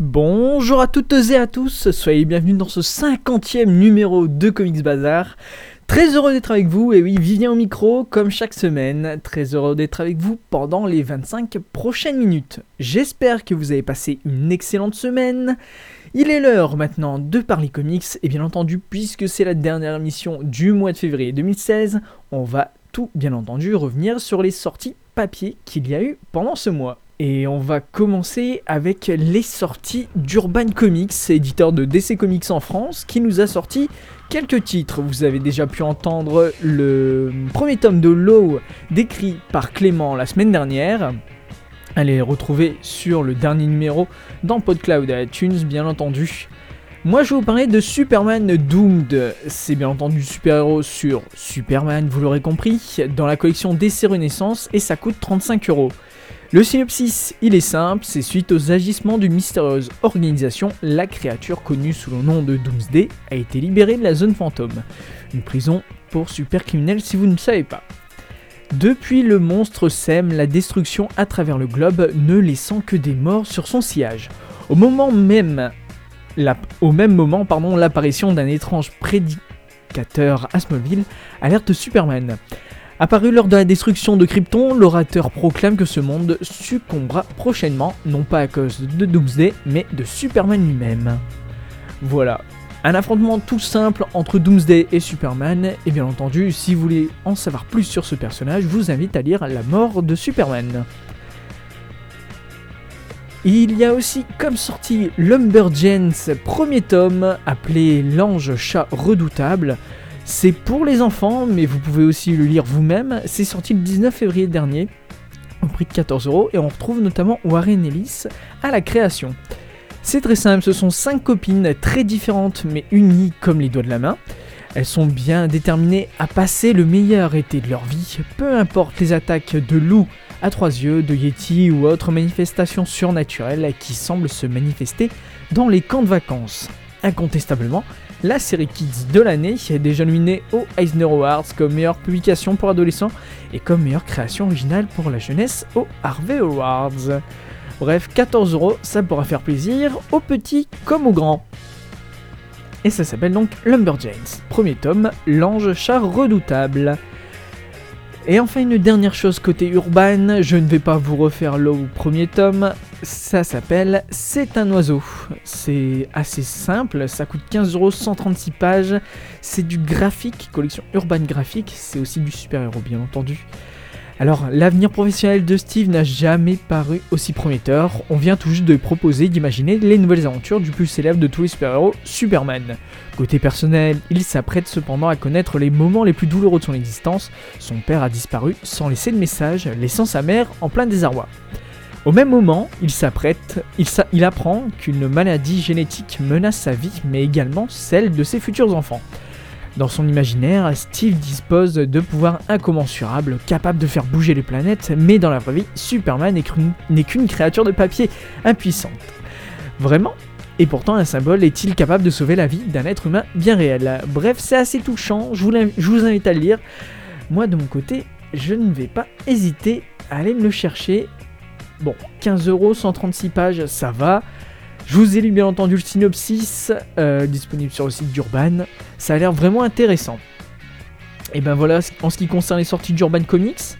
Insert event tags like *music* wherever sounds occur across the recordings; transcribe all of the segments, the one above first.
Bonjour à toutes et à tous, soyez bienvenus dans ce 50e numéro de Comics Bazar. Très heureux d'être avec vous, et oui, Vivien au micro, comme chaque semaine. Très heureux d'être avec vous pendant les 25 prochaines minutes. J'espère que vous avez passé une excellente semaine. Il est l'heure maintenant de parler comics, et bien entendu, puisque c'est la dernière émission du mois de février 2016, on va tout bien entendu revenir sur les sorties papier qu'il y a eu pendant ce mois. Et on va commencer avec les sorties d'Urban Comics, éditeur de DC Comics en France, qui nous a sorti quelques titres. Vous avez déjà pu entendre le premier tome de Low décrit par Clément la semaine dernière. Allez retrouver sur le dernier numéro dans PodCloud à iTunes, bien entendu. Moi, je vais vous parler de Superman Doomed. C'est bien entendu super-héros sur Superman, vous l'aurez compris, dans la collection DC Renaissance et ça coûte 35 euros. Le synopsis, il est simple, c'est suite aux agissements d'une mystérieuse organisation, la créature connue sous le nom de Doomsday a été libérée de la zone fantôme, une prison pour super criminels si vous ne savez pas. Depuis, le monstre sème la destruction à travers le globe, ne laissant que des morts sur son sillage. Au moment même, moment, l'apparition d'un étrange prédicateur à Smallville alerte Superman. Apparu lors de la destruction de Krypton, l'orateur proclame que ce monde succombera prochainement, non pas à cause de Doomsday, mais de Superman lui-même. Voilà. Un affrontement tout simple entre Doomsday et Superman, et bien entendu, si vous voulez en savoir plus sur ce personnage, je vous invite à lire La mort de Superman. Il y a aussi comme sorti Lumberjanes, premier tome, appelé L'ange chat redoutable. C'est pour les enfants, mais vous pouvez aussi le lire vous-même. C'est sorti le 19 février dernier, au prix de 14 euros, et on retrouve notamment Warren Ellis à la création. C'est très simple, ce sont 5 copines très différentes mais unies comme les doigts de la main. Elles sont bien déterminées à passer le meilleur été de leur vie, peu importe les attaques de loups à trois yeux, de yétis ou autres manifestations surnaturelles qui semblent se manifester dans les camps de vacances. Incontestablement, la série Kids de l'année déjà nominée aux Eisner Awards comme meilleure publication pour adolescents et comme meilleure création originale pour la jeunesse aux Harvey Awards. Bref, 14 euros, ça pourra faire plaisir aux petits comme aux grands. Et ça s'appelle donc Lumberjanes, premier tome, l'ange chat redoutable. Et enfin une dernière chose côté urban, je ne vais pas vous refaire le premier tome, ça s'appelle C'est un oiseau. C'est assez simple, ça coûte 15 euros, 136 pages, c'est du graphique, collection urban graphique, c'est aussi du super-héros bien entendu. Alors, l'avenir professionnel de Steve n'a jamais paru aussi prometteur. On vient tout juste de proposer d'imaginer les nouvelles aventures du plus célèbre de tous les super-héros, Superman. Côté personnel, il s'apprête cependant à connaître les moments les plus douloureux de son existence. Son père a disparu sans laisser de message, laissant sa mère en plein désarroi. Au même moment, il s'apprête, il, sa- il apprend qu'une maladie génétique menace sa vie, mais également celle de ses futurs enfants. Dans son imaginaire, Steve dispose de pouvoirs incommensurables, capables de faire bouger les planètes, mais dans la vraie vie, Superman n'est qu'une- créature de papier impuissante. Vraiment? Et pourtant, un symbole est-il capable de sauver la vie d'un être humain bien réel? Bref, c'est assez touchant, je vous, l'in- je vous invite à le lire. Moi, de mon côté, je ne vais pas hésiter à aller me le chercher. Bon, 15 euros, 136 pages, ça va. Je vous ai lu bien entendu le synopsis, euh, disponible sur le site d'Urban. Ça a l'air vraiment intéressant. Et ben voilà, en ce qui concerne les sorties d'Urban Comics,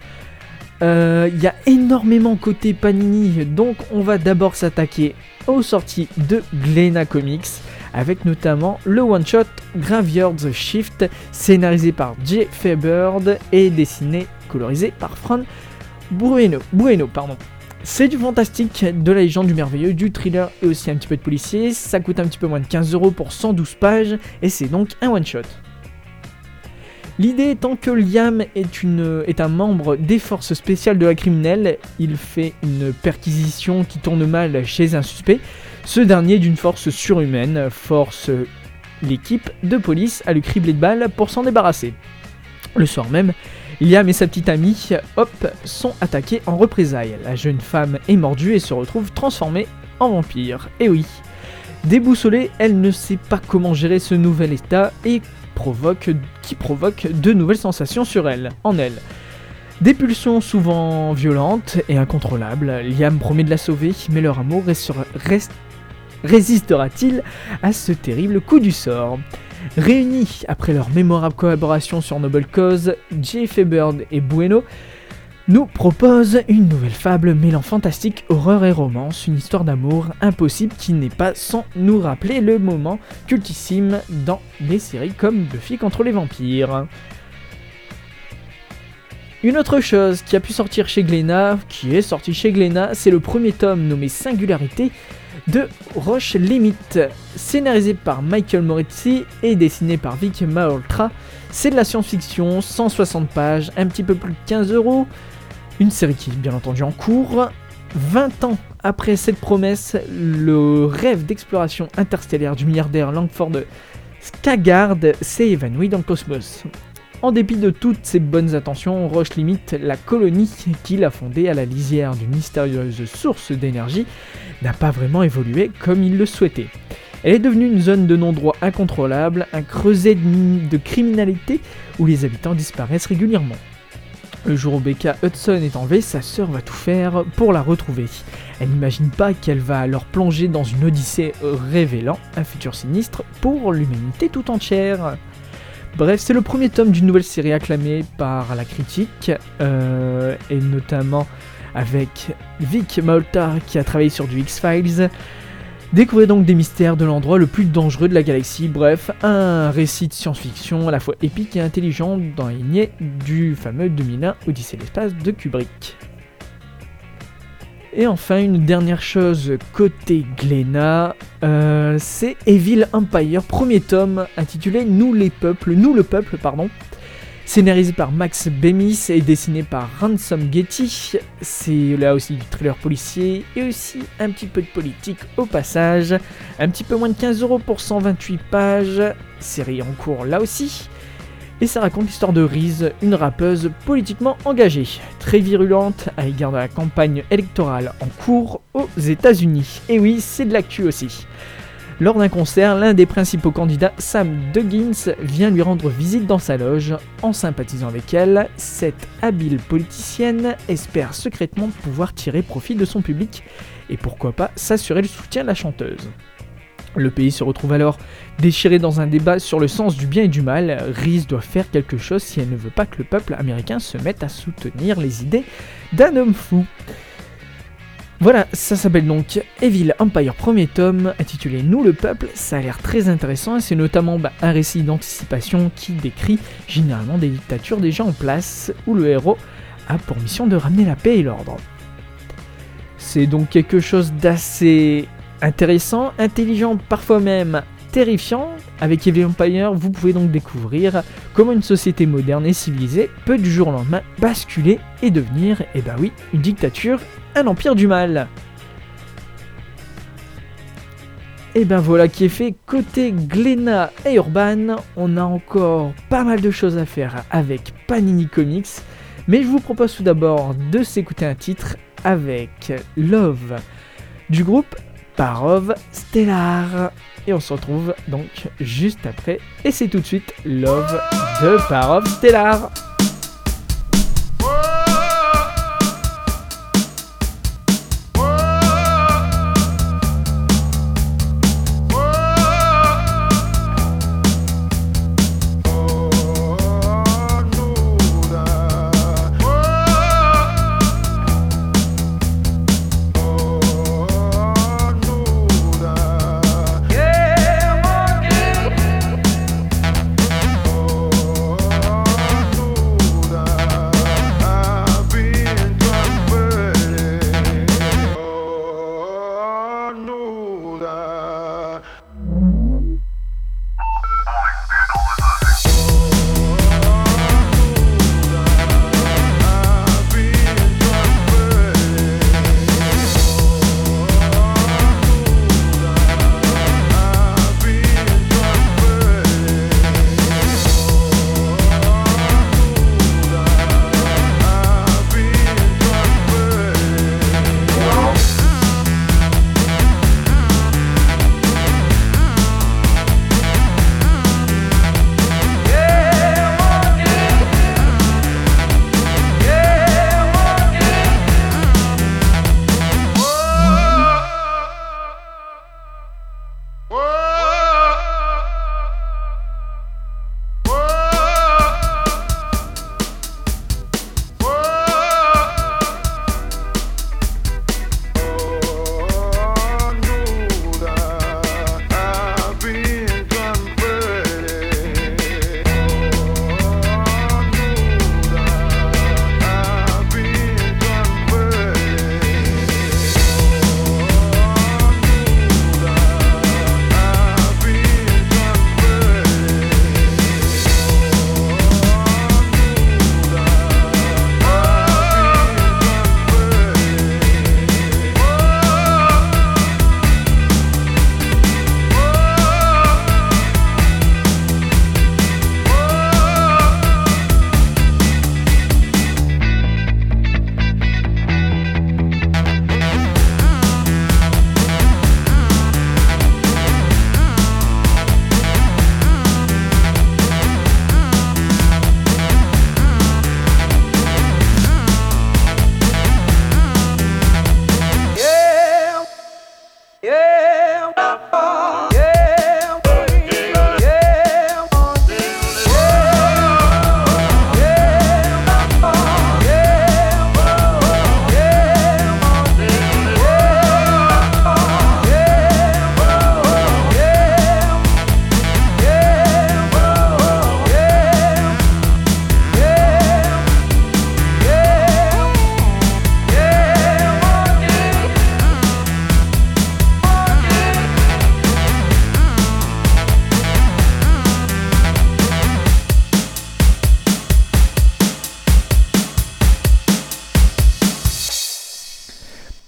euh, il y a énormément côté Panini, donc on va d'abord s'attaquer aux sorties de Glena Comics, avec notamment le one-shot Graveyard's Shift, scénarisé par Jay Fairburd et dessiné, colorisé par Fran Bueno. Bueno pardon. C'est du fantastique, de la légende, du merveilleux, du thriller et aussi un petit peu de policier. Ça coûte un petit peu moins de 15 euros pour 112 pages et c'est donc un one-shot. L'idée étant que Liam est, un membre des forces spéciales de la criminelle, il fait une perquisition qui tourne mal chez un suspect. Ce dernier d'une force surhumaine force l'équipe de police à lui cribler de balles pour s'en débarrasser. Le soir même, Liam et sa petite amie, Hop, sont attaqués en représailles. La jeune femme est mordue et se retrouve transformée en vampire. Et oui, déboussolée, elle ne sait pas comment gérer ce nouvel état et provoque, qui provoque de nouvelles sensations sur elle, en elle. Des pulsions souvent violentes et incontrôlables, Liam promet de la sauver, mais leur amour résistera-t-il à ce terrible coup du sort? Réunis après leur mémorable collaboration sur Noble Cause, Jay Bird et Bueno nous propose une nouvelle fable mêlant fantastique, horreur et romance, une histoire d'amour impossible qui n'est pas sans nous rappeler le moment cultissime dans les séries comme Buffy contre les vampires. Une autre chose qui a pu sortir chez Glénat, qui est sorti chez Glénat, c'est le premier tome nommé Singularité de Roche Limite, scénarisé par Michael Morizzi et dessiné par Vic Malhotra. C'est de la science-fiction, 160 pages, un petit peu plus de 15 euros. Une série qui est bien entendu en cours. 20 ans après cette promesse, le rêve d'exploration interstellaire du milliardaire Langford Skagard s'est évanoui dans le cosmos. En dépit de toutes ses bonnes intentions, Roche limite la colonie qu'il a fondée à la lisière d'une mystérieuse source d'énergie n'a pas vraiment évolué comme il le souhaitait. Elle est devenue une zone de non-droit incontrôlable, un creuset de criminalité où les habitants disparaissent régulièrement. Le jour où Becca Hudson est enlevée, sa sœur va tout faire pour la retrouver. Elle n'imagine pas qu'elle va alors plonger dans une odyssée révélant un futur sinistre pour l'humanité tout entière. Bref, c'est le premier tome d'une nouvelle série acclamée par la critique, euh, et notamment avec Vic Maultar qui a travaillé sur du X-Files, Découvrez donc des mystères de l'endroit le plus dangereux de la galaxie, bref, un récit de science-fiction à la fois épique et intelligent dans les lignée du fameux 2001 Odyssée l'espace de Kubrick. Et enfin, une dernière chose côté Glénat, euh, c'est Evil Empire, premier tome intitulé Nous les peuples, Nous le peuple, pardon, Scénarisé par Max Bemis et dessiné par Ransom Getty, c'est là aussi du thriller policier et aussi un petit peu de politique au passage. Un petit peu moins de 15 euros pour 128 pages, série en cours là aussi. Et ça raconte l'histoire de Reese, une rappeuse politiquement engagée, très virulente à l'égard de la campagne électorale en cours aux États-Unis. Et oui, c'est de l'actu aussi. Lors d'un concert, l'un des principaux candidats, Sam Duggins, vient lui rendre visite dans sa loge. En sympathisant avec elle, cette habile politicienne espère secrètement pouvoir tirer profit de son public et pourquoi pas s'assurer le soutien de la chanteuse. Le pays se retrouve alors déchiré dans un débat sur le sens du bien et du mal. Reese doit faire quelque chose si elle ne veut pas que le peuple américain se mette à soutenir les idées d'un homme fou. Voilà, ça s'appelle donc Evil Empire premier tome, intitulé Nous le peuple. Ça a l'air très intéressant et c'est notamment bah, un récit d'anticipation qui décrit généralement des dictatures déjà en place où le héros a pour mission de ramener la paix et l'ordre. C'est donc quelque chose d'assez intéressant, intelligent, parfois même terrifiant. Avec Evil Empire, vous pouvez donc découvrir comment une société moderne et civilisée peut du jour au lendemain basculer et devenir, eh ben oui, une dictature un empire du mal. Et ben voilà qui est fait. Côté Glénat et Urban, on a encore pas mal de choses à faire avec Panini Comics. Mais je vous propose tout d'abord de s'écouter un titre avec Love du groupe Parov Stellar. Et on se retrouve donc juste après. Et c'est tout de suite Love de Parov Stellar.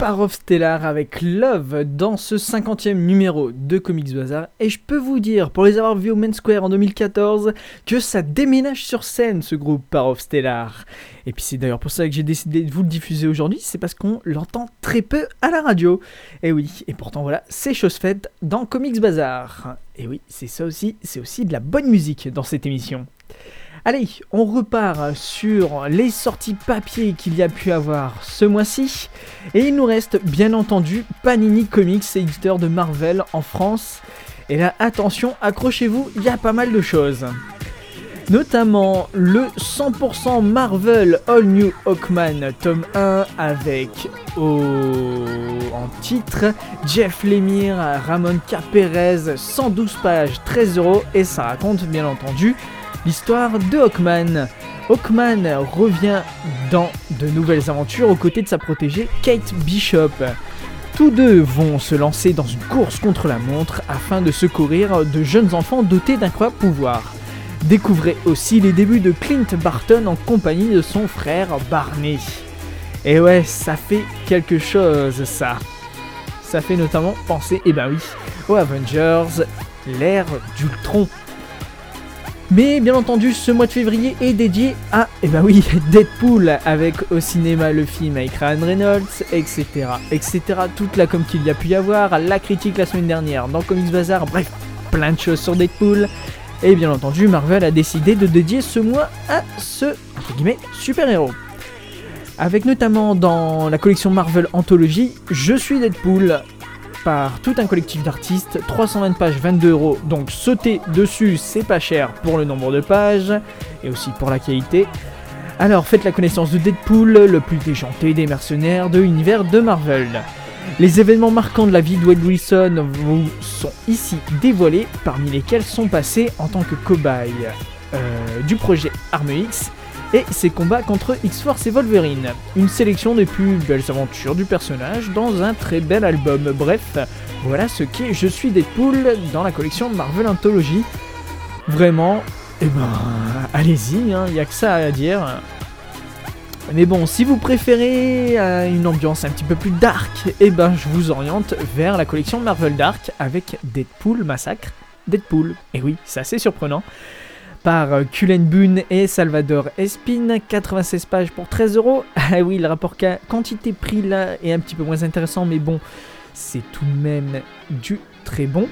Parov Stellar avec Love dans ce 50e numéro de Comics Bazar. Et je peux vous dire, pour les avoir vus au Main Square en 2014, que ça déménage sur scène ce groupe Parov Stellar. Et puis c'est d'ailleurs pour ça que j'ai décidé de vous le diffuser aujourd'hui, c'est parce qu'on l'entend très peu à la radio. Et oui, et pourtant voilà, c'est chose faite dans Comics Bazar. Et oui, c'est ça aussi, c'est aussi de la bonne musique dans cette émission. Allez, on repart sur les sorties papier qu'il y a pu avoir ce mois-ci. Et il nous reste bien entendu Panini Comics, éditeur de Marvel en France. Et là, attention, accrochez-vous, il y a pas mal de choses. Notamment le 100% Marvel All New Hawkman tome 1 avec en titre Jeff Lemire, Ramon K. Perez, 112 pages, 13 euros et ça raconte bien entendu l'histoire de Hawkman. Hawkman revient dans de nouvelles aventures aux côtés de sa protégée Kate Bishop. Tous deux vont se lancer dans une course contre la montre afin de secourir de jeunes enfants dotés d'incroyables pouvoirs. Découvrez aussi les débuts de Clint Barton en compagnie de son frère Barney. Et ouais, ça fait quelque chose ça. Ça fait notamment penser, eh ben oui, aux Avengers, l'ère d'Ultron. Mais bien entendu, ce mois de février est dédié à, eh ben oui, *laughs* Deadpool, avec au cinéma le film avec Ryan Reynolds, etc., etc. Toute la com qu'il y a pu y avoir, la critique la semaine dernière dans Comics Bazar, bref, plein de choses sur Deadpool. Et bien entendu, Marvel a décidé de dédier ce mois à ce, super-héros. Avec notamment dans la collection Marvel Anthology, Je suis Deadpool, par tout un collectif d'artistes, 320 pages, 22 euros, donc sauter dessus, c'est pas cher pour le nombre de pages et aussi pour la qualité. Alors faites la connaissance de Deadpool, le plus déjanté des mercenaires de l'univers de Marvel. Les événements marquants de la vie de Wade Wilson vous sont ici dévoilés, parmi lesquels sont passés en tant que cobaye euh, du projet Arme X et ses combats contre X-Force et Wolverine. Une sélection des plus belles aventures du personnage dans un très bel album. Bref, voilà ce qu'est Je suis Deadpool dans la collection Marvel Anthology. Vraiment, eh ben, allez-y, il hein, n'y a que ça à dire. Mais bon, si vous préférez euh, une ambiance un petit peu plus dark, eh ben je vous oriente vers la collection Marvel Dark avec Deadpool Massacre. Deadpool. Et oui, c'est assez surprenant par euh, Cullen Boone et Salvador Espin, 96 pages pour 13 euros. *laughs* Ah oui, le rapport quantité-prix là est un petit peu moins intéressant, mais bon, c'est tout de même du très bon.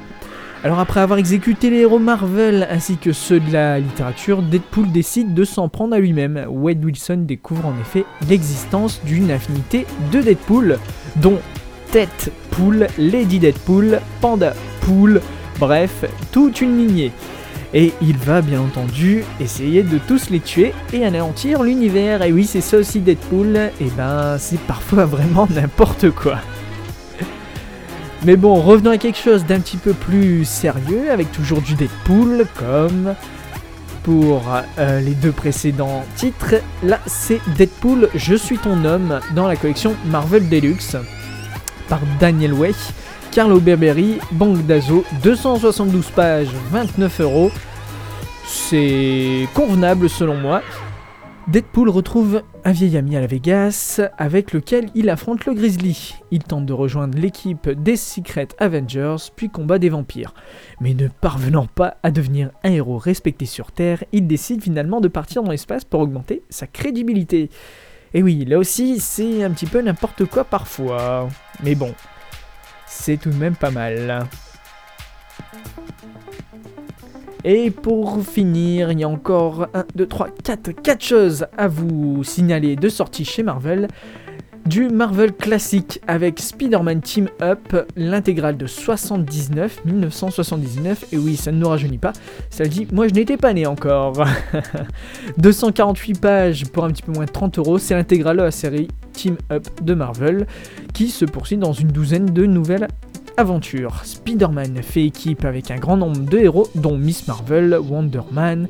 Alors après avoir exécuté les héros Marvel ainsi que ceux de la littérature, Deadpool décide de s'en prendre à lui-même. Wade Wilson découvre en effet l'existence d'une infinité de Deadpool, dont Tête Pool, Lady Deadpool, Panda Pool, bref, toute une lignée. Et il va bien entendu essayer de tous les tuer et anéantir l'univers. Et oui, c'est ça aussi Deadpool, et ben c'est parfois *laughs* vraiment n'importe quoi. Mais bon, revenons à quelque chose d'un petit peu plus sérieux, avec toujours du Deadpool, comme pour euh, les deux précédents titres. Là, c'est Deadpool, Je suis ton homme, dans la collection Marvel Deluxe, par Daniel Way. Carlo Berberi, Banque d'Azo, 272 pages, 29 euros. C'est convenable selon moi. Deadpool retrouve un vieil ami à la Vegas avec lequel il affronte le Grizzly. Il tente de rejoindre l'équipe des Secret Avengers puis combat des vampires. Mais ne parvenant pas à devenir un héros respecté sur Terre, il décide finalement de partir dans l'espace pour augmenter sa crédibilité. Et oui, là aussi c'est un petit peu n'importe quoi parfois. Mais bon, c'est tout de même pas mal. Et pour finir, il y a encore 1, 2, 3, 4, 4 choses à vous signaler de sortie chez Marvel. Du Marvel classique avec Spider-Man Team Up, l'intégrale de 79, 1979, et oui, ça ne nous rajeunit pas, ça dit, moi je n'étais pas né encore. *laughs* 248 pages pour un petit peu moins de 30 euros, c'est l'intégrale de la série Team Up de Marvel, qui se poursuit dans une douzaine de nouvelles aventures. Spider-Man fait équipe avec un grand nombre de héros, dont Miss Marvel, Wonder Man,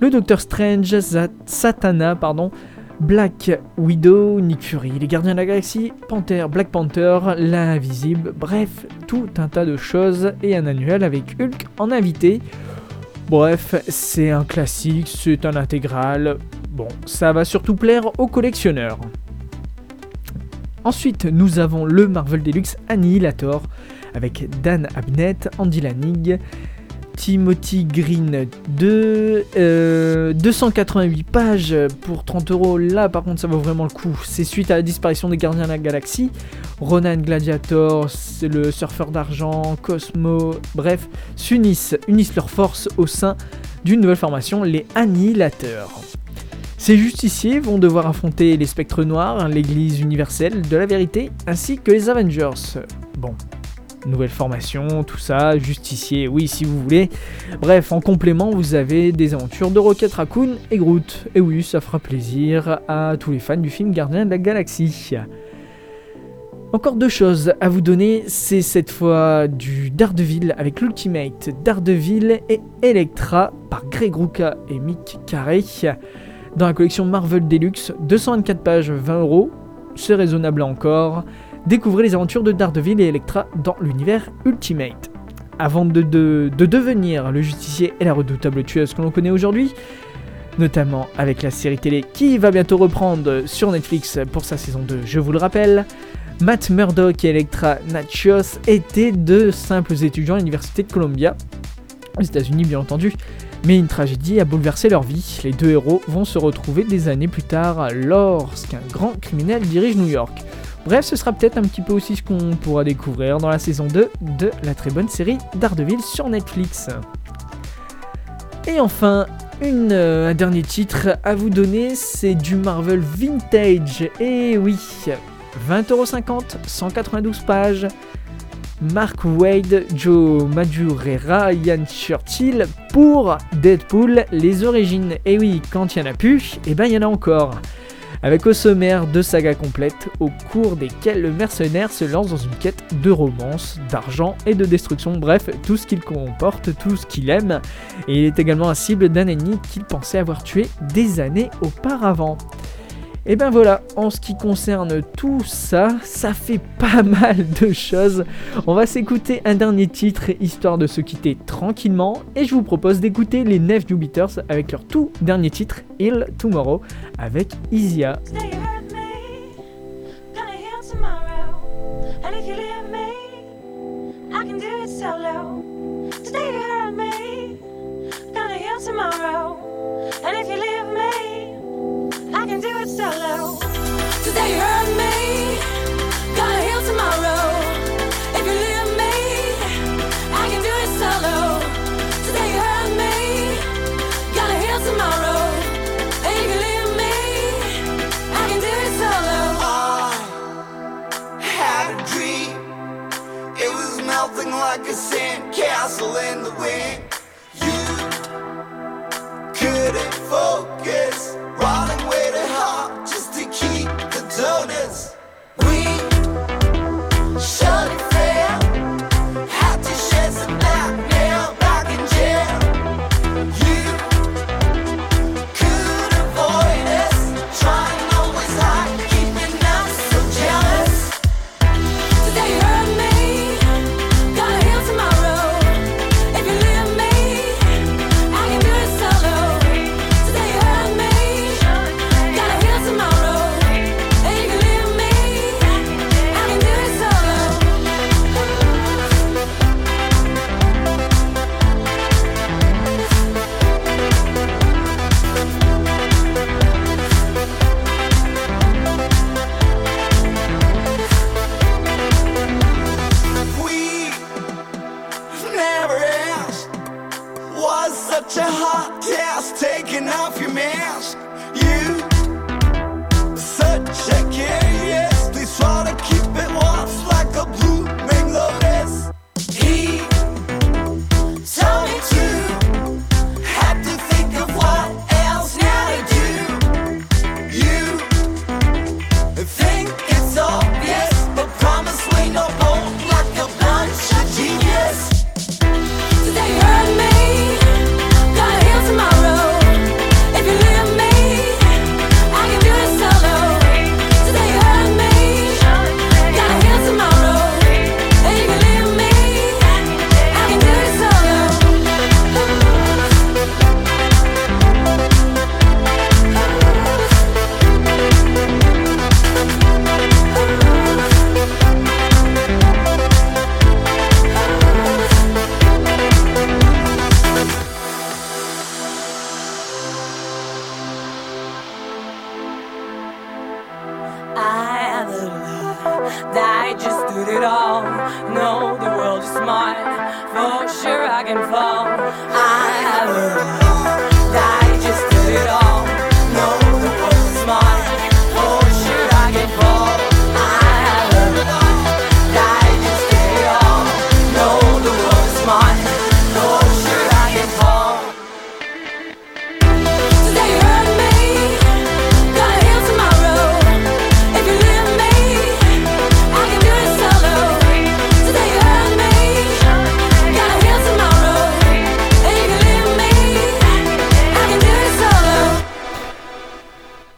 le Docteur Strange, Satana, pardon, Black Widow, Nick Fury, les Gardiens de la Galaxie, Panther, Black Panther, l'Invisible, bref, tout un tas de choses et un annuel avec Hulk en invité. Bref, c'est un classique, c'est un intégral. Bon, ça va surtout plaire aux collectionneurs. Ensuite, nous avons le Marvel Deluxe Annihilator avec Dan Abnett, Andy Lanig, Timothy Green 2, 288 pages pour 30 euros. Là, par contre, ça vaut vraiment le coup. C'est suite à la disparition des Gardiens de la Galaxie. Ronan Gladiator, le surfeur d'argent, Cosmo, bref, s'unissent, unissent leurs forces au sein d'une nouvelle formation, les Annihilateurs. Ces justiciers vont devoir affronter les spectres noirs, l'église universelle de la vérité, ainsi que les Avengers. Bon, nouvelle formation, tout ça, justicier, oui si vous voulez. Bref, en complément, vous avez des aventures de Rocket Raccoon et Groot. Et oui, ça fera plaisir à tous les fans du film Gardien de la Galaxie. Encore deux choses à vous donner, c'est cette fois du Daredevil avec l'Ultimate Daredevil et Electra par Greg Rucka et Mick Carey dans la collection Marvel Deluxe, 224 pages, 20 euros, c'est raisonnable encore. Découvrez les aventures de Daredevil et Electra dans l'univers Ultimate. Avant de, de, devenir le justicier et la redoutable tueuse que l'on connaît aujourd'hui, notamment avec la série télé qui va bientôt reprendre sur Netflix pour sa saison 2, je vous le rappelle, Matt Murdock et Electra Natchios étaient de simples étudiants à l'université de Columbia, aux États-Unis bien entendu, mais une tragédie a bouleversé leur vie. Les deux héros vont se retrouver des années plus tard lorsqu'un grand criminel dirige New York. Bref, ce sera peut-être un petit peu aussi ce qu'on pourra découvrir dans la saison 2 de la très bonne série Daredevil sur Netflix. Et enfin, euh, un dernier titre à vous donner, c'est du Marvel Vintage. Et oui, 20,50€, 192 pages. Mark Wade, Joe Madureira, Ian Churchill pour Deadpool, les origines. Et oui, quand il y en a plus, et eh ben il y en a encore avec au sommaire deux sagas complètes au cours desquelles le mercenaire se lance dans une quête de romance, d'argent et de destruction, bref, tout ce qu'il comporte, tout ce qu'il aime, et il est également la cible d'un ennemi qu'il pensait avoir tué des années auparavant. Et ben voilà, en ce qui concerne tout ça, ça fait pas *laughs* mal de choses. On va s'écouter un dernier titre histoire de se quitter tranquillement. Et je vous propose d'écouter les Nef Beaters avec leur tout dernier titre, Ill Tomorrow, avec Isia. I can do it solo. You hurt me,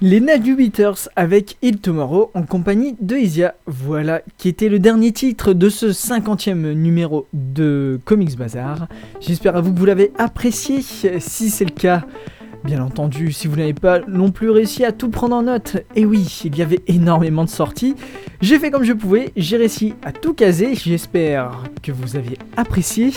Les Beaters avec Il Tomorrow en compagnie de Isia. Voilà, qui était le dernier titre de ce 50e numéro de Comics Bazar. J'espère à vous que vous l'avez apprécié. Si c'est le cas, bien entendu, si vous n'avez pas non plus réussi à tout prendre en note, et oui, il y avait énormément de sorties. J'ai fait comme je pouvais, j'ai réussi à tout caser. J'espère que vous avez apprécié.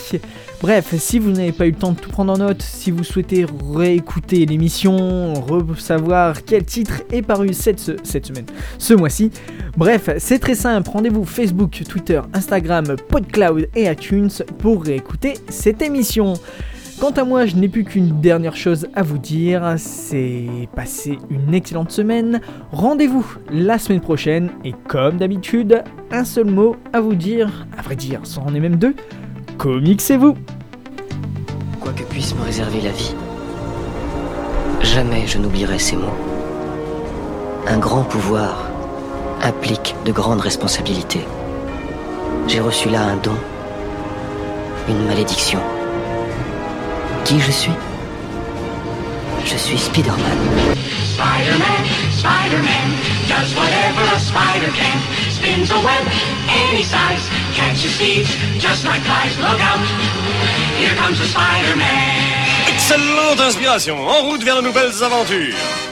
Bref, si vous n'avez pas eu le temps de tout prendre en note, si vous souhaitez réécouter l'émission, savoir quel titre est paru cette semaine, ce mois-ci, bref, c'est très simple. Rendez-vous Facebook, Twitter, Instagram, PodCloud et iTunes pour réécouter cette émission. Quant à moi, je n'ai plus qu'une dernière chose à vous dire, c'est passer une excellente semaine. Rendez-vous la semaine prochaine et comme d'habitude, un seul mot à vous dire, à vrai dire, c'en est même deux, comicsez-vous Quoi que puisse me réserver la vie, jamais je n'oublierai ces mots. Un grand pouvoir implique de grandes responsabilités. J'ai reçu là un don, une malédiction. Qui je suis Je suis Spider-Man. Spider-Man, Spider-Man, does whatever a spider can. Spins a web any size, catches thieves just like flies. Look out, here comes the Spider-Man. Excellente inspiration, en route vers de nouvelles aventures.